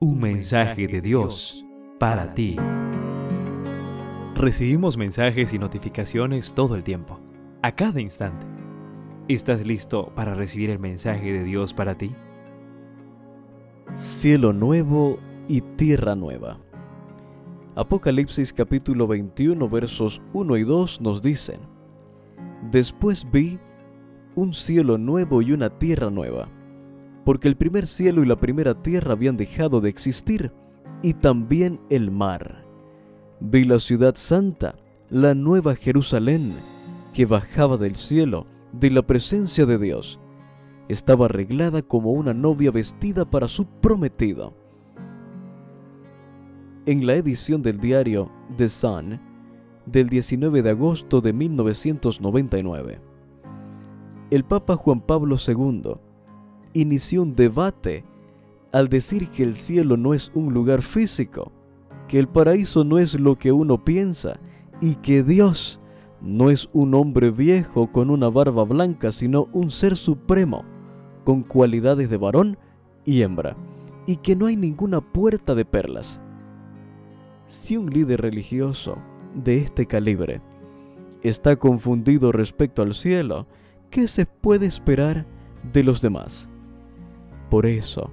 Un mensaje de Dios para ti. Recibimos mensajes y notificaciones todo el tiempo, a cada instante. ¿Estás listo para recibir el mensaje de Dios para ti? Cielo nuevo y tierra nueva. Apocalipsis capítulo 21 versos 1 y 2 nos dicen, Después vi un cielo nuevo y una tierra nueva porque el primer cielo y la primera tierra habían dejado de existir, y también el mar. Vi la ciudad santa, la nueva Jerusalén, que bajaba del cielo, de la presencia de Dios. Estaba arreglada como una novia vestida para su prometido. En la edición del diario The Sun del 19 de agosto de 1999, el Papa Juan Pablo II inició un debate al decir que el cielo no es un lugar físico, que el paraíso no es lo que uno piensa y que Dios no es un hombre viejo con una barba blanca, sino un ser supremo, con cualidades de varón y hembra, y que no hay ninguna puerta de perlas. Si un líder religioso de este calibre está confundido respecto al cielo, ¿qué se puede esperar de los demás? Por eso,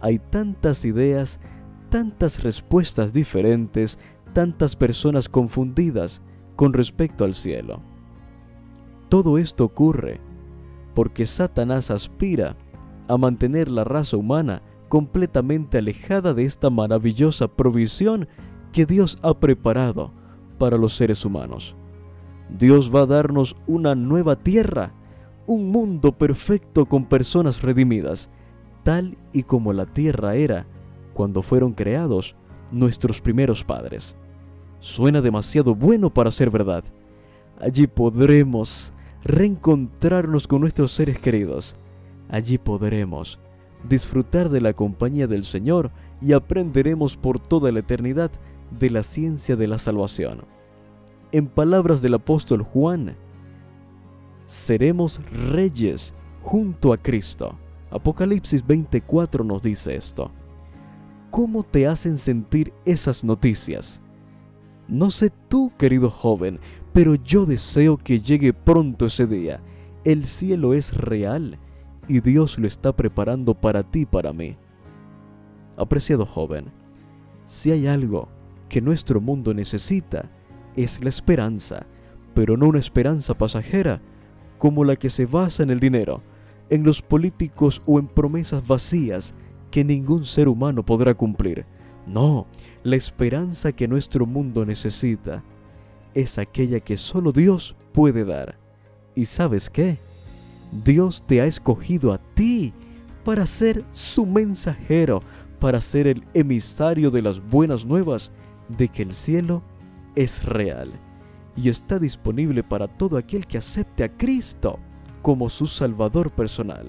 hay tantas ideas, tantas respuestas diferentes, tantas personas confundidas con respecto al cielo. Todo esto ocurre porque Satanás aspira a mantener la raza humana completamente alejada de esta maravillosa provisión que Dios ha preparado para los seres humanos. Dios va a darnos una nueva tierra, un mundo perfecto con personas redimidas, tal y como la tierra era cuando fueron creados nuestros primeros padres. Suena demasiado bueno para ser verdad. Allí podremos reencontrarnos con nuestros seres queridos. Allí podremos disfrutar de la compañía del Señor y aprenderemos por toda la eternidad de la ciencia de la salvación. En palabras del apóstol Juan, seremos reyes junto a Cristo. Apocalipsis 24 nos dice esto. ¿Cómo te hacen sentir esas noticias? No sé tú, querido joven, pero yo deseo que llegue pronto ese día. El cielo es real y Dios lo está preparando para ti y para mí. Apreciado joven, si hay algo que nuestro mundo necesita, es la esperanza, pero no una esperanza pasajera como la que se basa en el dinero, en los políticos o en promesas vacías que ningún ser humano podrá cumplir. No, la esperanza que nuestro mundo necesita es aquella que solo Dios puede dar. ¿Y sabes qué? Dios te ha escogido a ti para ser su mensajero, para ser el emisario de las buenas nuevas de que el cielo es real y está disponible para todo aquel que acepte a Cristo como su Salvador personal.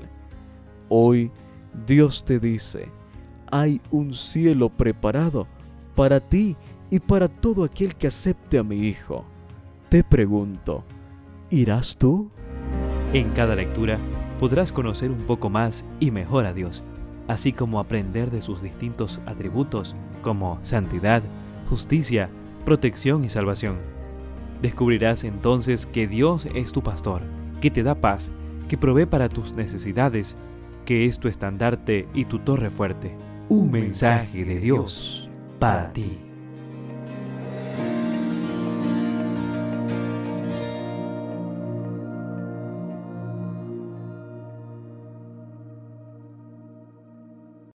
Hoy Dios te dice, hay un cielo preparado para ti y para todo aquel que acepte a mi Hijo. Te pregunto, ¿irás tú? En cada lectura podrás conocer un poco más y mejor a Dios, así como aprender de sus distintos atributos como santidad, justicia, protección y salvación. Descubrirás entonces que Dios es tu pastor que te da paz, que provee para tus necesidades, que es tu estandarte y tu torre fuerte. Un mensaje de Dios para ti.